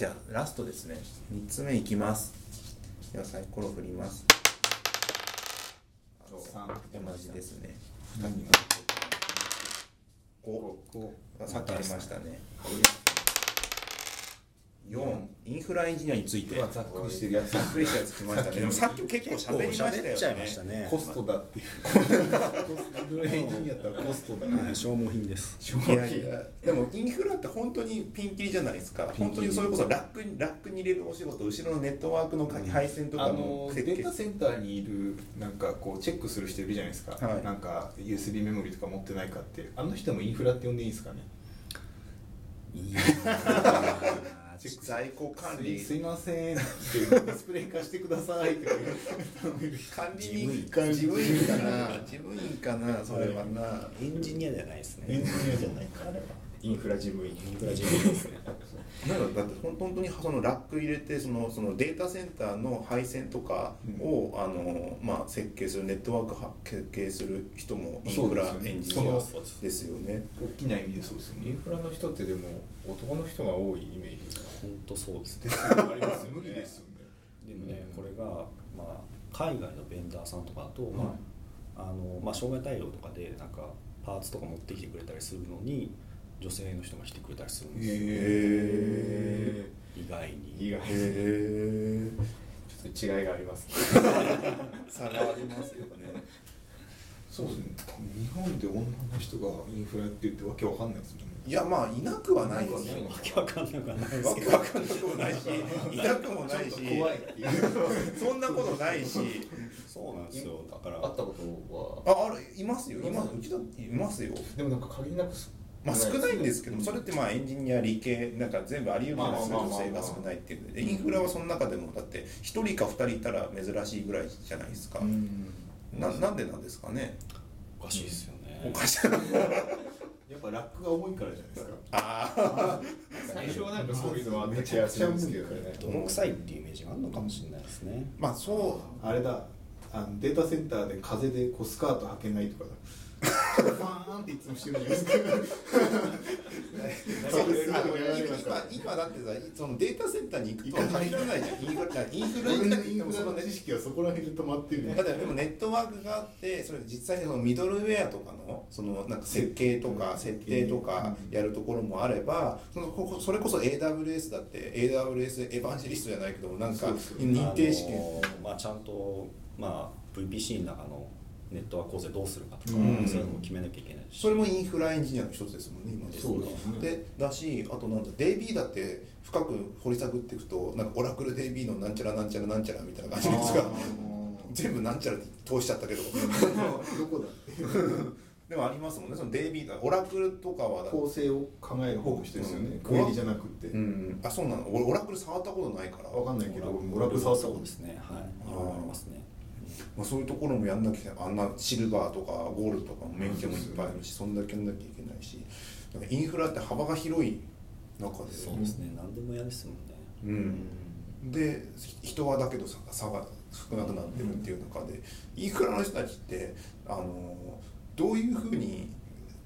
じゃあラストですね。3つ目いきます。ではサイコロ振ります。三同じですね。二人5さっきありましたね4インフラエンジニアについて。ざっくりしてるやつ。ざっくりしたやつ来ましたね。でもさっき結構喋りましたよ喋っちゃいまねしたね。コストだっていう。コストエンジニアだ。ったらコストだはい消耗品です。いやいや。でもインフラって本当にピンキリじゃないですか。本当にそれこそラックにラックに入れるお仕事後ろのネットワークの配線とかあのの設計。データセンターにいるなんかこうチェックする人いるじゃないですか、はい。なんか USB メモリとか持ってないかって。あの人もインフラって呼んでいいですかね？いやチェック在庫管理すいませんってディスプレイ化してくださいって管理人事事務員かな。事務員かなそれはな。エンジニアじゃないですね。エンジニアじゃない。かあれはインフラ事務員。インフラ事務員ですね。なんかだって本当にそのラック入れてそのそのデータセンターの配線とかを、あのまあ、設計するネットワークは設計する人もインフラエンジニアです。ですよね。大きな意味でそうですよね。インフラの人ってでも男の人が多いイメージ本当そうですね。ありますよ無理ですよね。でもねこれが、まあ、海外のベンダーさんとかだと、まああのまあ、障害対応とかでなんかパーツとか持ってきてくれたりするのに女性の人が来てくれたりするんですよ、へ意外に。意外。へ えちょっと違いがありますね 差がありますよね。そうですね。日本で女の人がインフラって言ってわけわかんないですもんね。いやまあいなくはないですよ。わけわかんなくはない。わけわかんなくもないし、いなくもないし、怖い。そんなことないし、そうなんですよ。だから。会ったことは。ああれいますよ。今うちだっていますよ。でもなんか限りなくまあ少ないんですけどそれってまあエンジニア理系なんか全部あり得るじゃないですか女性が少ないっていうんでインフラはその中でもだって1人か2人いたら珍しいぐらいじゃないですか、うん。ななんでなんですかね。おかしいですよね。おかしい。やっぱラックが重いからじゃないですか。ああ最初はなんかそういうのはあった気がするんですけどね。泥臭いっていうイメージがあるのかもしれないですね。まあそあれだ。あのデータセンターで風でこうスカート履けないとかだファーンっていつもしてるじゃないですか。うそうですあの今今だってさそのデータセンターに行くと限らないじゃん。インフラインフラインフラの知識はそこら辺で止まってる。だってでもネットワークがあってそれ実際にそのミドルウェアとかのそのなんか設計とか設定とかやるところもあればそのここそれこそ AWS だって AWS エヴァンジェリストじゃないけどなんか認定試験まあ、ちゃんと、まあ、VPC の中のネットワーク構成どうするかとか、うん。そういうのも決めなきゃいけないし。それもインフラエンジニアの一つですもんね今でそうですね。でだしあとなんだ DB だって深く掘り下げていくとなんかオラクル DB のなんちゃらなんちゃらなんちゃらみたいな感じですが全部なんちゃらって通しちゃったけど。どこだ？ってでもありますもんねその DB がオラクルとかは構成を考える方の人ですよね。うん。クエリじゃなくって。うん、あそうなの？俺オラクル触ったことないから。わかんないけどオオラクル触ったこと。そうですね。はい。いろいろありますねまあ、そういうところもやんなきゃあんなシルバーとかゴールドとかも免許もいっぱいあるしそんだけやんなきゃいけないしだからインフラって幅が広い中で。そうですね。何でも嫌ですもんね。うん、で人はだけど差差が少なくなってるっていう中で、インフラの人たちってあのどういうふうに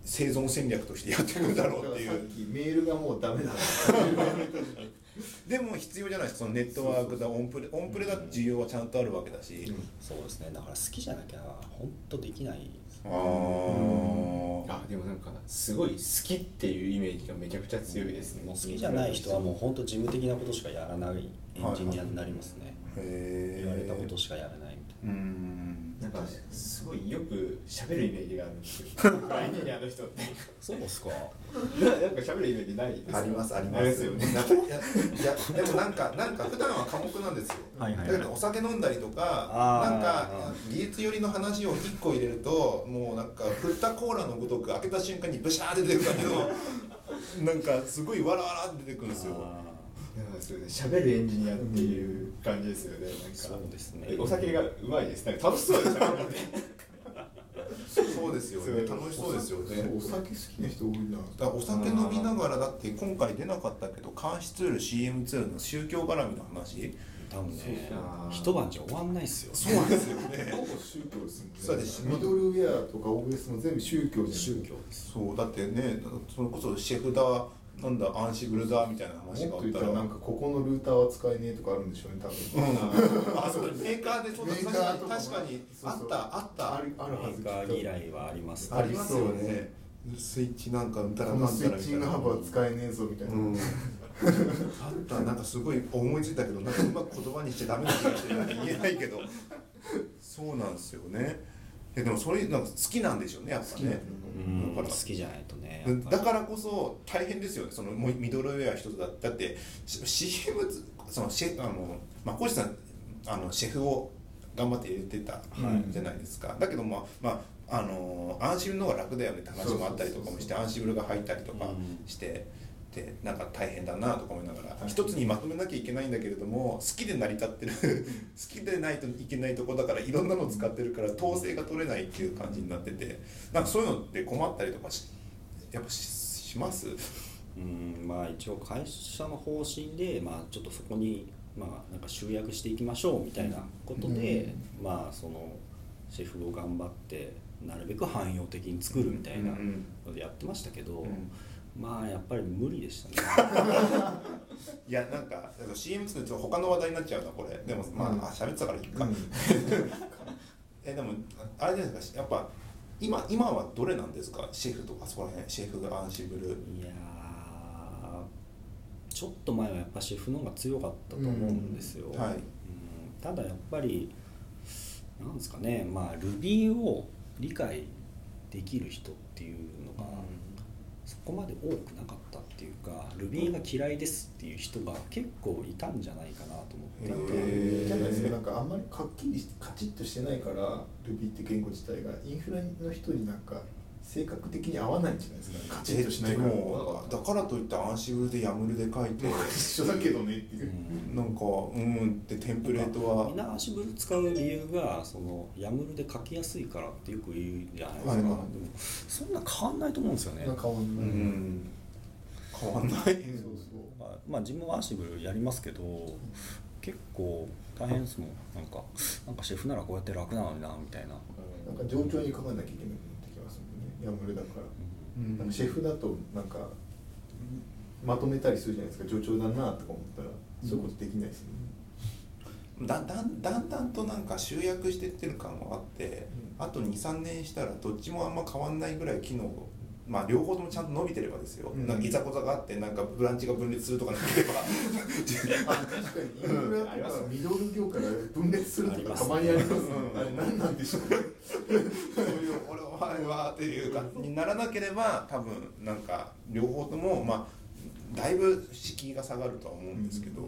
生存戦略としてやっていくんだろうっていう。さっきメールがもうダメだ でも必要じゃないですかそのネットワークだオンプレオンプレだって需要はちゃんとあるわけだし、そうですね。だから好きじゃなきゃ本当できないあああでもなんかすごい好きっていうイメージがめちゃくちゃ強いですね。もう好きじゃない人はもう本当事務的なことしかやらないエンジニアになりますね、へえ言われたことしかやらないみたいうん。なんかすごいよく喋るイメージがあるんですよ。エンジニアの人ってなそうですか。ななんか喋るイメージないですかありますあります。よね。なんかいやいやでもなんかなんか普段は寡黙なんですよ。はいはいはい。だけどお酒飲んだりとかあー。なんか技術寄りの話を1個入れるともうなんか振ったコーラのごとく開けた瞬間にブシャーって出てくるんだけどなんかすごいわらわらって出てくるんですよそうね喋るエンジニアっていう感じですよねなんか。そうですね。えお酒がうまいですなんか楽しそうでしたねそうですよね。楽しそうですよね。お酒好きな人多いな。だからお酒飲みながらだって今回出なかったけど監視ツール CM2 の宗教絡みの話。多分ね。一晩じゃ終わんないっすよ。そうなんですよね。ほぼ宗教ですもんねそうですミドルウェアとか OS も全部宗教じゃん。宗教です。そうだってねそれこそシェフダなんだアンシブルだみたいな話があもっと言ったららなんかここのルーターは使えねえとかあるんでしょうね多分、あそうメーカーでそうだメーカーとかも確かにそうそうあったあったあるあるはずメーカー嫌いはありますありますよね。スイッチなんかうんたらこのかんたらみたいなスイッチングハブは使えねえぞみたいな、うん、あったなんかすごい思いついたけどなんかうまく言葉にしちゃダメな気がして言えないけど。そうなんですよね。えでもそれなんか好きなんでしょうねやっぱね。うんだから好きじゃないとねだからこそ大変ですよね。そのもうミドルウェア一つだ。だってし CM そのシェあのまあ小石さんあのシェフを頑張って入れてたはいじゃないですか、だけどまあまああのアンシブルの方が楽だよねって話もあったりとかもしてアンシブルが入ったりとかして、でなんか大変だなとか思いながら、はい一つにまとめなきゃいけないんだけれども好きで成り立ってる好きでないといけないとこだからいろんなの使ってるから統制が取れないっていう感じになっててなんかそういうのって困ったりとかしやっぱしします？うんまあ一応会社の方針で、まあ、ちょっとそこに、まあ、なんか集約していきましょうみたいなことで、まあそのシェフを頑張ってなるべく汎用的に作るみたいなうんのでやってましたけど、うん。まあやっぱり無理でしたね。いやなんか CM 作ると他の話題になっちゃうなこれ。でもまあ、うん。あ喋ってたからいいか、うん。えでもあれじゃないですかやっぱ今今はどれなんですか？シェフとかそこら辺シェフがアンシブルいやーちょっと前はやっぱシェフの方が強かったと思うんですよ、うん。はい。うん。ただやっぱりなんですかねまあ Ruby を理解できる人っていうのがそこまで多くなかったっていうか Ruby が嫌いですっていう人が結構いたんじゃないかなと思っていて。ないですか。なんかあんまりかっきりカチッとしてないから Ruby って言語自体が。インフラの人になんか性格的に合わないんじゃないですかカチッとしないでからもだからといってアンシブルでヤムルで書いて一緒だけどねっていう。う、ん。なんかうんってテンプレートは。みんなアシブル使う理由がそのヤムルで書きやすいからってよく言うじゃないですか、はいはい。でもそんな変わんないと思うんですよね。変わんうない、ん。変わんない。そうそう。まあ、まあ自分はアシブルやりますけど結構大変ですもん。なんかなんかシェフならこうやって楽なのになみたいな、なんか冗長に考えなきゃいけなくヤムルだから、うん。なんかシェフだとなんかまとめたりするじゃないですか。冗長だなとか思ったら、そういうことできないですよねだだんだんだんとなんか集約してってる感はあって、あと23年したらどっちもあんま変わんないぐらい機能まあ両方ともちゃんと伸びてればですよ、うん。なんかいざこざがあってなんかブランチが分裂するとかなければ。あ確かに。インフラとかミドル業から分裂するとかたまにありますね。うんあれ何なんでしょうねそういう俺は前はっていうかにならなければ多分なんか両方ともまあだいぶ敷居が下がるとは思うんですけど、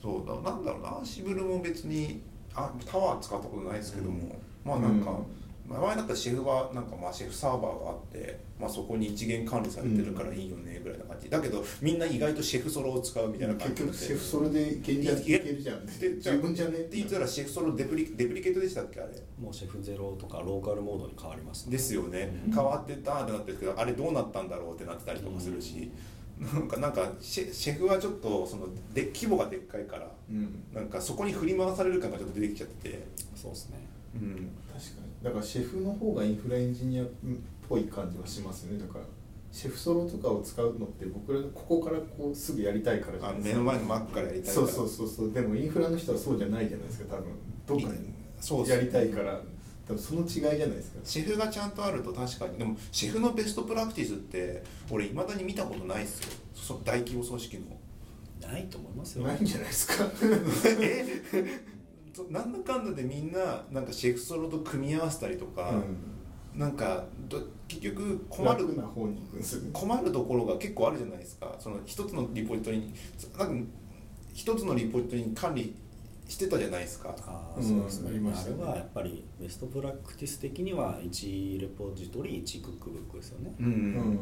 そうだ。なんだろうな。シブルも別にあタワー使ったことないですけども、まあなんか、前だったらシェフはなんかまあシェフサーバーがあって、まあ、そこに一元管理されてるからいいよねぐらいな感じ。だけどみんな意外とシェフソロを使うみたいな感じ結局シェフそれでいけるじゃんで十分じゃねって。言ったらシェフソロデプリデプリケートでしたっけあれ？もうシェフゼロとかローカルモードに変わりますですよね、うん。変わってたってなってるけどあれどうなったんだろうってなってたりとかするし、なんかなんかシェシェフはちょっとそので規模がでっかいからうん。なんかそこに振り回される感がちょっと出てきちゃってて、そうですねうん、確かに。だからシェフの方がインフラエンジニアっぽい感じはしますね。だからシェフソロとかを使うのって僕らがここからこうすぐやりたいからじゃあないですか。目の前のマックからやりたいから。そうそうそう。そうでもインフラの人はそうじゃないじゃないですか多分。どっかそやりたいから。多分その違いじゃないですか。シェフがちゃんとあると確かに。でもシェフのベストプラクティスって俺いまだに見たことないっすよ。そ大規模組織の。ないと思いますよ。ないんじゃないですか。え？そなんだかんだでみんななんかシェフソロと組み合わせたりとか、なんかど結局困る楽な方に困るところが結構あるじゃないですか。その一つのリポジトリになんか一つのリポジトリに管理してたじゃないですか。あそうですね、ありましたね。あれはやっぱりベストプラクティス的には1レポジトリ1クックブックですよね、うんうん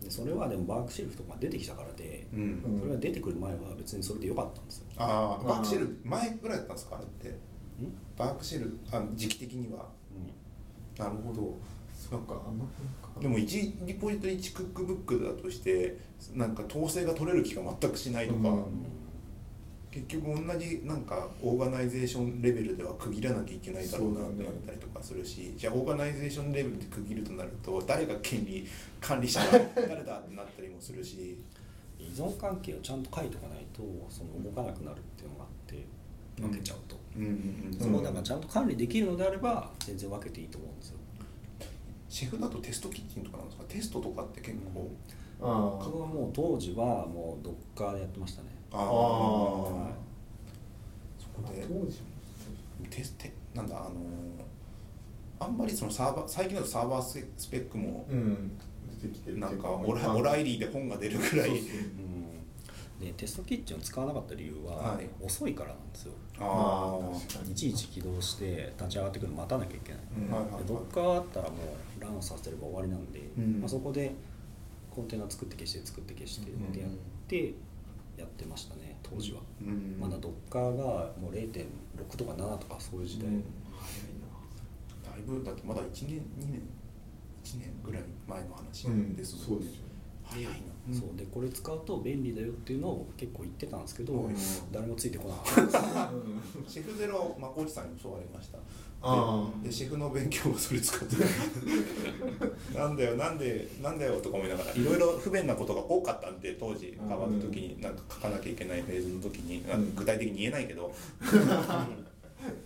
でそれはでも Berkshelf とか出てきたからで、うん、うん。それが出てくる前は別にそれで良かったんですよ。ああ Berkshelf 前ぐらいだったんですかあれって。ん？ Berkshelf あ時期的には。なるほど。そうか。あんまでも1リポジトリ1クックブックだとしてなんか統制が取れる気が全くしないとか、うん結局同じなんか organization level では区切らなきゃいけないだろうなってなったりとかするし、じゃあ organization level で区切るとなると誰が権利管理者だ誰だってなったりもするし。依存関係をちゃんと書いとかないとその動かなくなるっていうのがあって分けちゃうと、うんうんうん。そこだからちゃんと管理できるのであれば全然分けていいと思うんですよ。シェフだとテストキッチンとかなんですか？テストとかって結構、あ僕はもう当時はもうドッカーでやってましたねああはそこで当時もテステなんだあのーあんまりそのサーバー最近だとサーバーススペックもうん。出てきてるなんかオラオライリーで本が出るぐらい。そうそう。うん、でテストキッチンを使わなかった理由は、はい。遅いからなんですよ。あまあいちいち起動して立ち上がってくるの待たなきゃいけない、うん。はいはいはい。でドッカーあったらもうランさせれば終わりなんで、うん。まあ、そこでコンテナ作って消して作って消してうんってやってやってましたね当時は、うん。まだドッカーがもう0.6とか7とかそういう時代、うん。だいぶだってまだ1年2年1年ぐらい前の話うんですもん。そうですよ。早いな、そう。でこれ使うと便利だよっていうのを結構言ってたんですけど、うん。誰もついてこなかった。シェフゼロまこうちさんに教わりました。あででシェフの勉強をそれ使って なんだよなんでなんだよとか思いながらいろいろ不便なことが多かったんで当時変わった時になんか書かなきゃいけないフェーズの時に、なんか具体的に言えないけど。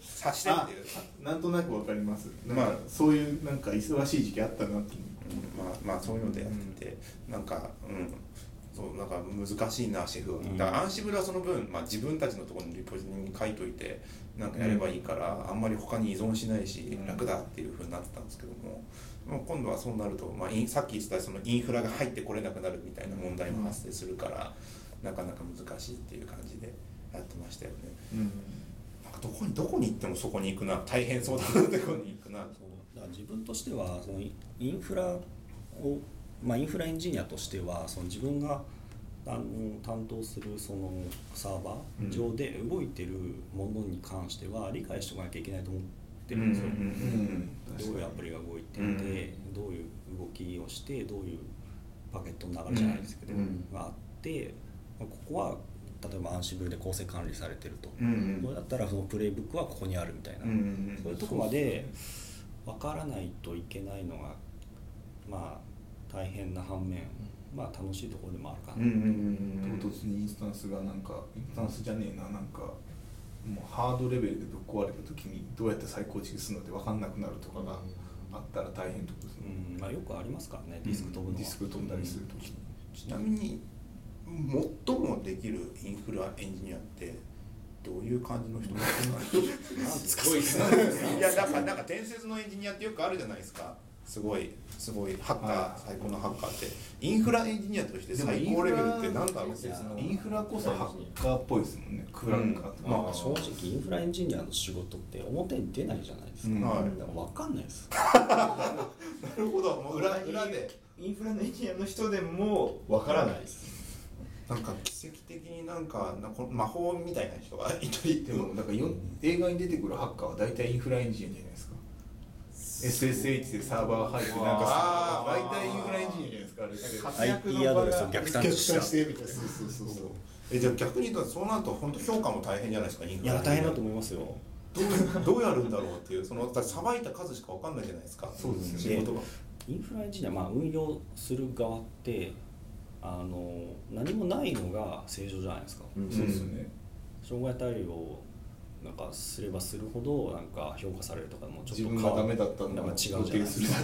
察してっていう。あなんとなくわかります。まあ。かそういうなんか忙しい時期あったなってう。んまあまあそういうのでやってて、なんかうん。そうなんか難しいなシェフは、だからアンシブルはその分、まあ、自分たちのところにリポジに書いといてなんかやればいいから、あんまり他に依存しないし、うん。楽だっていうふうになってたんですけどももう今度はそうなると、まあ、さっき言ってたそのインフラが入ってこれなくなるみたいな問題も発生するから、なかなか難しいっていう感じでやってましたよね。うん。なんかどこにどこに行ってもそこに行くな大変そうだなとこに行くな。そうだから自分としてはそのイインフラを、まあ、インフラエンジニアとしてはその自分があの担当するそのサーバー上で動いてるものに関しては理解しておかなきゃいけないと思ってるんですよ。うんどういうアプリが動いていて、うんどういう動きをしてどういうパケットの流れじゃないですけど、うんがあって、まあここは例えばアンシブルで構成管理されてると、うんうん。これだったらそのプレイブックはここにあるみたいな、うんうんうん。そういうとこまで分からないといけないのがまあ大変な反面、まあ楽しいところでもあるかな、うんうんうん唐突にインスタンスがなんかインスタンスじゃねえななんかもうハードレベルでぶっ壊れた時にどうやって再構築するのって分かんなくなるとかがあったら大変とですね、うん。まあ、よくありますからねディスク飛ぶのは、ディスク飛んだりする時に、ちなみに最もできるインフラエンジニアってどういう感じの人なんですかすごいですねいやだからなんか伝説のエンジニアってよくあるじゃないですか。すごいすごいハッカはー最高のハッカーって。インフラエンジニアとして最高レベルってなんだろうってインフラこそハッカーっぽいですもんね。クラッカーとか、まあまあ、正直インフラエンジニアの仕事って表に出ないじゃないですか、うん。はい。だから分かんないです。なるほど。もう裏裏で。インフラのエンジニアの人でもわからないですなんか奇跡的になんか魔法みたいな人がいたりでもなんかよ映画に出てくるハッカーは大体インフラエンジニアじゃないですか。SSH でサーバー入ってなんか大体インフラエンジニアじゃないですかあれ IP アドレスを逆探知したてみたいなそうそうそうそうえじゃあ逆に言うとそうなると本当評価も大変じゃないですかインフいラや大変だと思いますよどうどうやるんだろうっていうそのさばいた数しかわかんないじゃないですかそうです仕事がインフラエンジニア、まあ、運用する側ってあの何もないのが正常じゃないですか、うん。そうですね。障害対応をなんかすればするほどなんか評価されるとかもちょっと自分がダメだったんか違うじゃをないですか。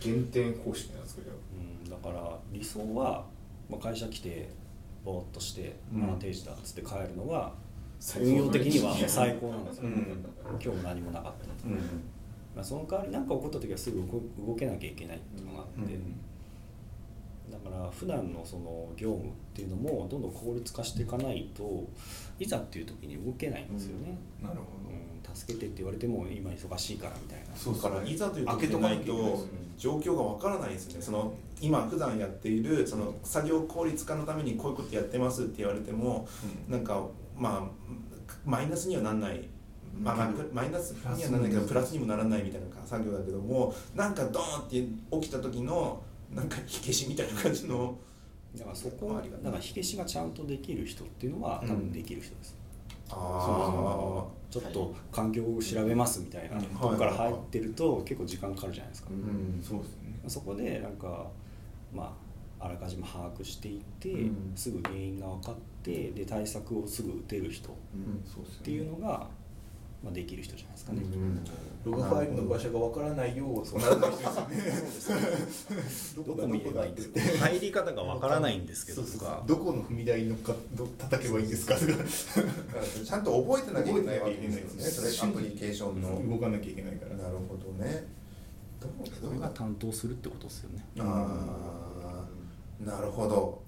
減点方式なんですかじゃうん、だから理想は、まあ、会社来てぼーっとして「うん。ああ定時だ」っつって帰るのが運用的には最高なんですよ、うん。今日も何もなかったと、うん。まあ、その代わり何か起こった時はすぐ動動けなきゃいけないっていうのがあって、だから普段のその業務っていうのもどんどん効率化していかないといざっていう時に動けないんですよね、なるほうん。助けてって言われても今忙しいからみたいな。そうだからいざという時でないと状況がわからないですね。その今普段やっているその作業効率化のためにこういうことやってますって言われてもうん。なんかまあマイナスにはなんない。まあマイナスにはならないけどプラスにもならないみたいな作業だけどもなんかドーンって起きた時のなんか火消しみたいな感じの。だからそこだから火消しがちゃんとできる人っていうのは多分できる人です、あちょっと環境を調べますみたいなうん。とこから入ってると結構時間かかるじゃないですか、うん。そうですね。そこでなんかまああらかじめ把握していて、うん。すぐ原因が分かってで対策をすぐ打てる人っうん。そうですていうのが、まあ、できる人じゃないですかね。ログファイルの場所がわからないようとならない人ですよね。どこ見ればいいんですか？入り方が分からないんですけど。どこの踏み台に乗っかど叩けばいいんですか？ちゃんと覚えてなきゃいけないわけですよね。それアプリケーションの動かなきゃいけないから。なるほどねどうそれが担当するってことですよね。ああなるほど。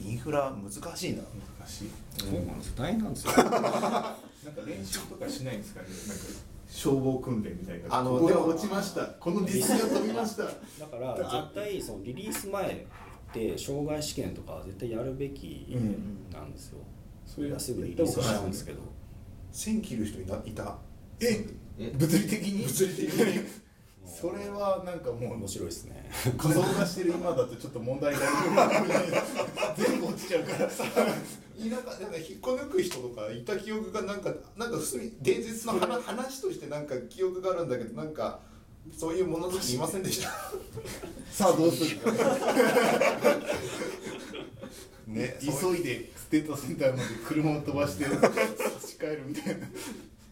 インフラ難しいな。難しい。そうなんです。よ大変なんですよ。なんか練習とかしないんですか？ねなんか消防訓練みたいな。あのここ落ちました。このディスが飛びました。だから 絶対そのリリース前って障害試験とかは絶対やるべきなんですよ。それいやすぐリリースしちゃうんですけど。線切る人いないた？え？え？物理的に？物理的に？それはなんかもう面白いですね。仮想化してる今だとちょっと問題がある。全部落ちちゃうからさ田舎なんか引っこ抜く人とかいた記憶がなんかなんか普通に伝説の話話としてなんか記憶があるんだけどなんかそういう物好きいませんでした？さあどうする？かね 急いでステートセンターまで車を飛ばして差し替えるみたいな。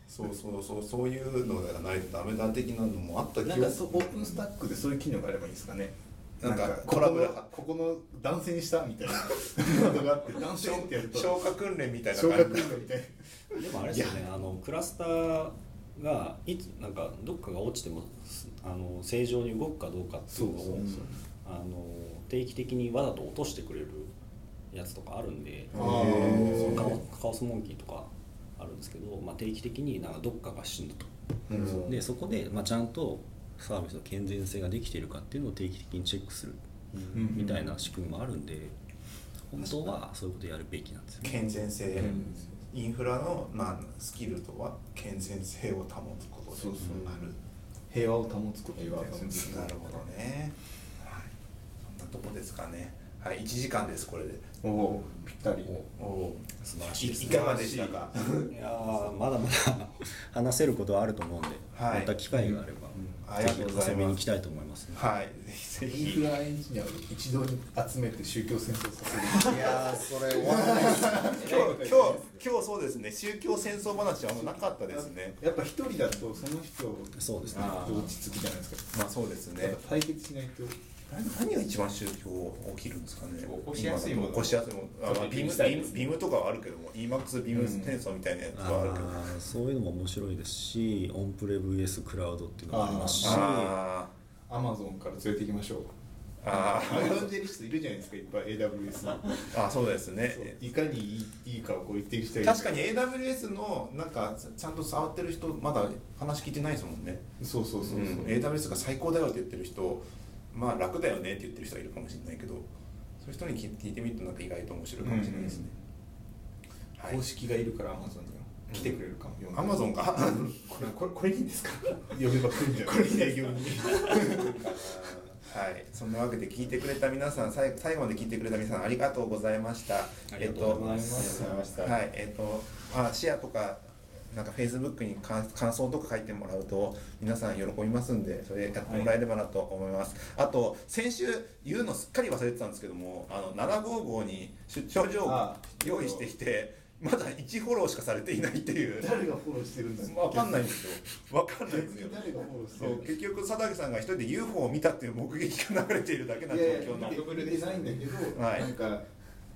そうそうそうそういうのがないとダメだ的なのもあった気がなんかそうオープンスタックでそういう機能があればいいですかね？なんかここトラブルのここの断線したみたいな。のがあって断線ってやると。消火訓練みたいな感じ。訓練みたいでもあれですよねあのクラスターがいつなんかどっかが落ちてもすあの正常に動くかどうかっていうのをあの定期的にわざと落としてくれるやつとかあるんでカオスモンキーとかあるんですけど、まあ、定期的になんかどっかが死ぬと、うんでそこで、まあ、ちゃんとサービスの健全性ができているかっていうのを定期的にチェックするうん。みたいな仕組みもあるんで本当はそういうことやるべきなんですよね。健全性、うんインフラの、まあ、スキルとは健全性を保つことでそうそう。ある。平和を保つことみたいななるほどね、はい、そんなとこですかね。はい1時間ですこれで。おおぴったり。おお素晴らしいですいかがでしたか？いやーまだまだ話せることはあると思うんで、はい。また機会があれば、ありがとうございますぜひ遊びに行きたいと思いますね、はい。ぜひぜひインフラエンジニアを一堂に集めて宗教戦争させる。いやーそれ終わらないです今日今日今日そうですね。宗教戦争話はあんまなかったですね。やっぱ一人だとその人そうですね。落ち着くじゃないですか。まあそうですね。対決しないと何何が一番宗教起きるんですかね？起こしやすいもの。起こしやすいもの。ビームと。かはあるけども EMAX ビーム転送みたいなやつはあるけど、あーそういうのも面白いですしオンプレ VS クラウドっていうのもありますし。あアマゾンから連れて行きましょう。ー。あエヴァンジェリストいるじゃないですかいっぱい AWS の。ーあそうですね。いかにいいいいかをこう言ってる人確かに AWS のなんかちゃんと触ってる人まだ話聞いてないですもんね。そうそうそうそう、うん。AWS が最高だよって言ってる人まあ楽だよねって言ってる人はいるかもしれないけどそういう人に聞聞いてみるとなんか意外と面白いかもしれないですね、はい。公式がいるからアマゾンには来てくれるかも。よアマゾンか。これこれこれいいんですか？呼べば来るんじゃないこれ営業に。はい、そんなわけで聞いてくれた皆さん最最後まで聞いてくれた皆さんありがとうございました。ありがとうございます。えっとはい、えっとまあシェアとかなんかフェイスブックに感感想とか書いてもらうと皆さん喜びますんでそれやってもらえればなと思います。あと先週言うのすっかり忘れてたんですけども、あの755に出張情報あ用意してきて。まだ1フォローしかされていないっていう。誰がフォローしてるんだわかんないんですよ。わかんないんですよ。誰がフォローしてるそう結局佐竹さんが一人で UFO を見たっていう目撃が流れているだけな状いやいや況の見て見てないんだけど、はい。なんか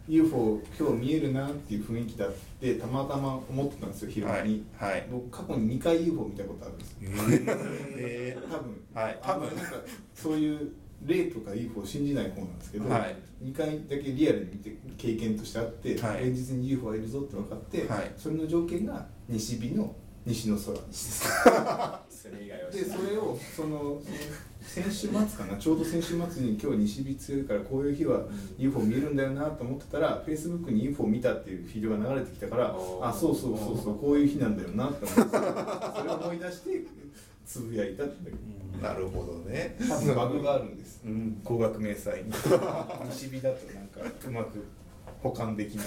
UFO 今日見えるなっていう雰囲気だってたまたま思ってたんですよ昼間に、はいはい。僕過去に2回 UFO 見たことあるんですよ。え 多分。はい。多分なんかそういう霊とか UFO を信じない方なんですけど、はい。2回だけリアルに見て経験としてあって、はい。現実に UFO がいるぞって分かって、はい。それの条件が西日の西の空 それ以外はでそれをその先週末かなちょうど先週末に今日西日強いからこういう日は UFO 見えるんだよなと思ってたら Facebook に UFO 見たっていうフィールが流れてきたからあそうそうそうそうこういう日なんだよなって思ってそれを思い出してつぶやいたってー、なるほどね。多分バグがあるんです。うん。工学迷彩に。西日だとなんかうまく保管できない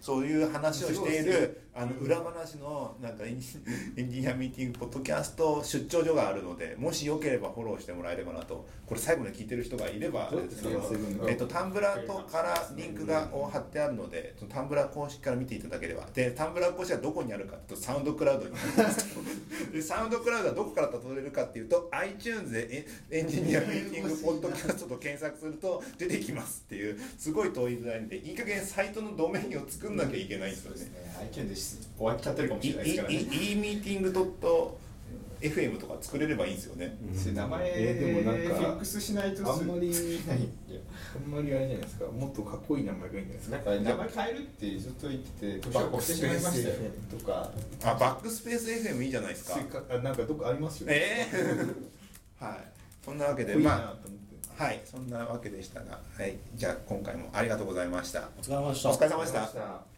そういう話をしているああの裏話のなんかエンジニアミーティングポッドキャスト出張所があるのでもしよければフォローしてもらえればなと。これ最後まで聞いてる人がいればえっと、 Tumblr とからリンクがを貼ってあるので Tumblr 公式から見ていただければ。で Tumblr 公式はどこにあるかっていうと SoundCloud にで SoundCloud はどこからたどれるかっていうと iTunes でエエンジニアミーティングポッドキャストと検索すると出てきますっていうすごい遠いラインでいい加減サイトのドメインを作んなきゃいけないんですよね。iTunes で終わっちゃってるかもしれないですからね。e meeting dot FM とか作れればいいんですよね。それ名前えーでもなんかフィックスしないとあんまりあんまりあれじゃないですか。もっとかっこいい名前がいいんじゃないですか。なんか名前変えるってずっと言ってて年を越してしまいましたよとか。あバックスペース FM いいじゃないですか。あなんかどっかありますよええ はい。そんなわけで、まと思って。あ、はいそんなわけでしたが、はい、じゃあ今回もありがとうございました。お疲れ様でした。お疲れ様でした。